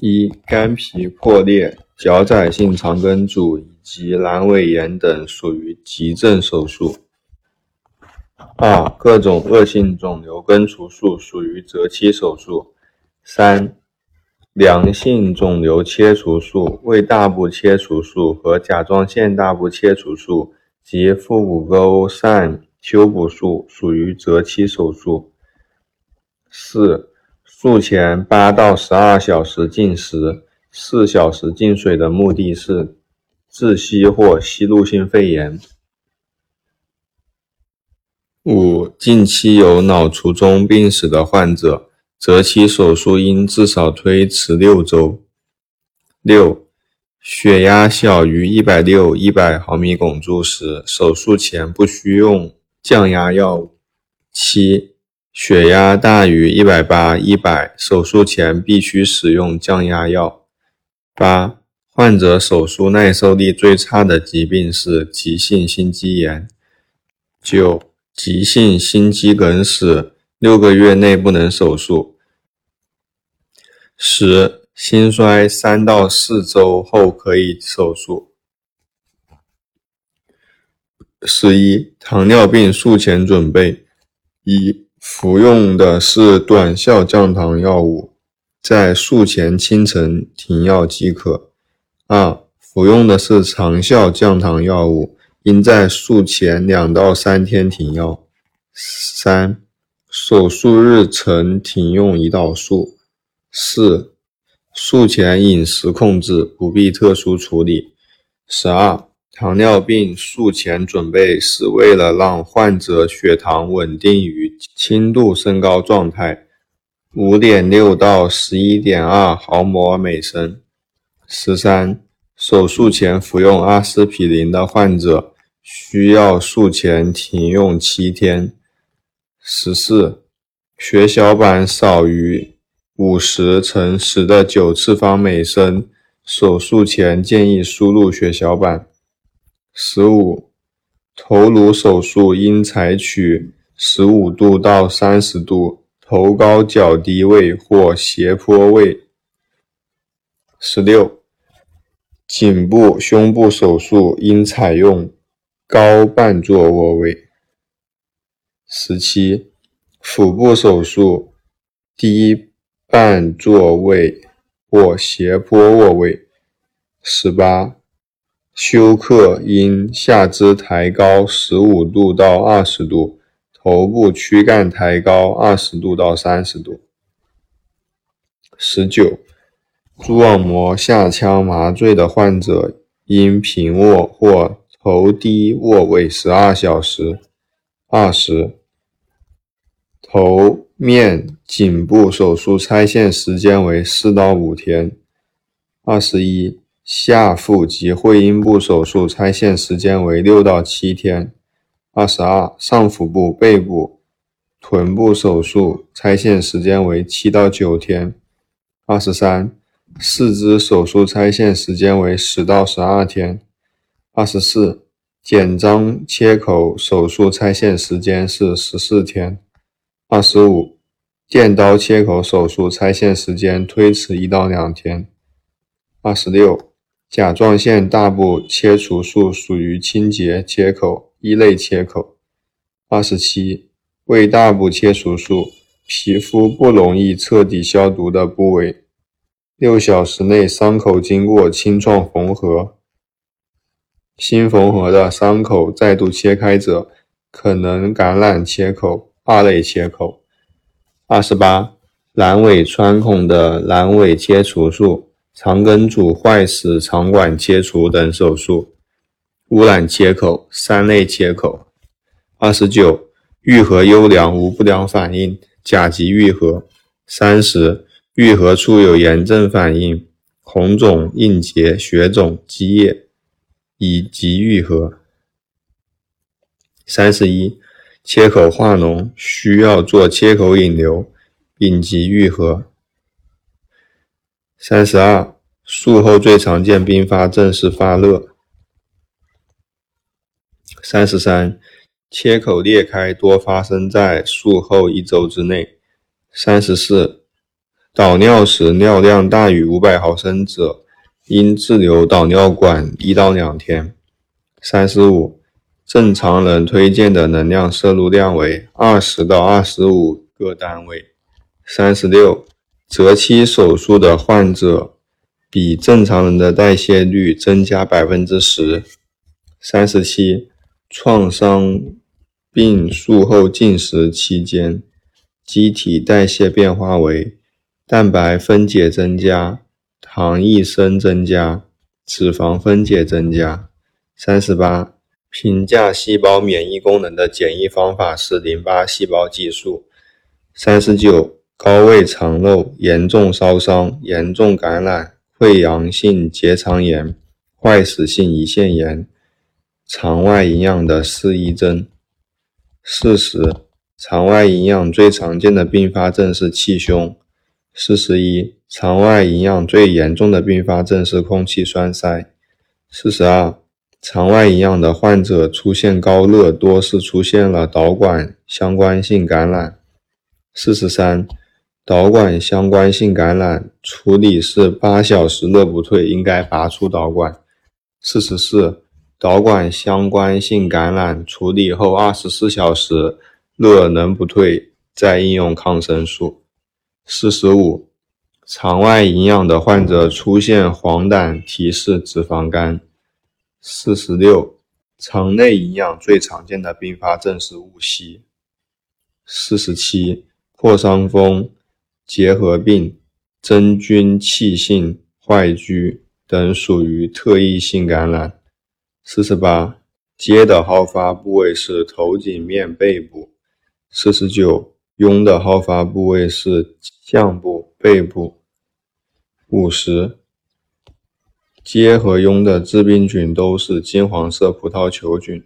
一、肝脾破裂、脚窄性肠梗阻以及阑尾炎等属于急症手术。二、各种恶性肿瘤根除术属于择期手术。三、良性肿瘤切除术、胃大部切除术和甲状腺大部切除术及腹股沟疝修补术属于择期手术。四、术前八到十二小时禁食，四小时禁水的目的是窒息或吸入性肺炎。五、近期有脑卒中病史的患者，择期手术应至少推迟六周。六、血压小于一百六一百毫米汞柱时，手术前不需用降压药物。七。血压大于一百八一百，手术前必须使用降压药。八、患者手术耐受力最差的疾病是急性心肌炎。九、急性心肌梗死，六个月内不能手术。十、心衰三到四周后可以手术。十一、糖尿病术前准备一。服用的是短效降糖药物，在术前清晨停药即可。二、服用的是长效降糖药物，应在术前两到三天停药。三、手术日晨停用胰岛素。四、术前饮食控制，不必特殊处理。十二。糖尿病术前准备是为了让患者血糖稳定于轻度升高状态，五点六到十一点二毫摩尔每升。十三，手术前服用阿司匹林的患者需要术前停用七天。十四，血小板少于五十乘十的九次方每升，手术前建议输入血小板。十五，头颅手术应采取十五度到三十度头高脚低位或斜坡位。十六，颈部、胸部手术应采用高半坐卧位。十七，腹部手术低半坐位或斜坡卧位。十八。休克应下肢抬高十五度到二十度，头部躯干抬高二十度到三十度。十九，蛛网膜下腔麻醉的患者应平卧或头低卧位十二小时。二十，头面颈部手术拆线时间为四到五天。二十一。下腹及会阴部手术拆线时间为六到七天。二十二，上腹部、背部、臀部手术拆线时间为七到九天。二十三，四肢手术拆线时间为十到十二天。二十四，剪张切口手术拆线时间是十四天。二十五，电刀切口手术拆线时间推迟一到两天。二十六。甲状腺大部切除术属于清洁切口一类切口。二十七，胃大部切除术，皮肤不容易彻底消毒的部位，六小时内伤口经过清创缝合，新缝合的伤口再度切开者，可能感染切口二类切口。二十八，阑尾穿孔的阑尾切除术。肠梗阻坏死肠管切除等手术，污染切口三类切口。二十九，愈合优良无不良反应，甲级愈合。三十，愈合处有炎症反应，红肿、硬结、血肿、积液，乙级愈合。三十一，切口化脓需要做切口引流，丙级愈合。三十二，术后最常见并发症是发热。三十三，切口裂开多发生在术后一周之内。三十四，导尿时尿量大于五百毫升者，应滞留导尿管一到两天。三十五，正常人推荐的能量摄入量为二十到二十五个单位。三十六，择期手术的患者比正常人的代谢率增加百分之十。三十七，创伤病术后进食期间，机体代谢变化为蛋白分解增加、糖异生增加、脂肪分解增加。三十八，评价细胞免疫功能的简易方法是淋巴细胞计数。三十九。高位肠漏、严重烧伤、严重感染、溃疡性结肠炎、坏死性胰腺炎、肠外营养的四一症。四十，肠外营养最常见的并发症是气胸。四十一，肠外营养最严重的并发症是空气栓塞。四十二，肠外营养的患者出现高热，多是出现了导管相关性感染。四十三。导管相关性感染处理是八小时热不退，应该拔出导管。四十四，导管相关性感染处理后二十四小时热能不退，再应用抗生素。四十五，肠外营养的患者出现黄疸，提示脂肪肝。四十六，肠内营养最常见的并发症是误吸。四十七，破伤风。结核病、真菌气性坏疽等属于特异性感染。四十八，疖的好发部位是头颈面背部。四十九，痈的好发部位是项部背部。五十，疖和痈的致病菌都是金黄色葡萄球菌。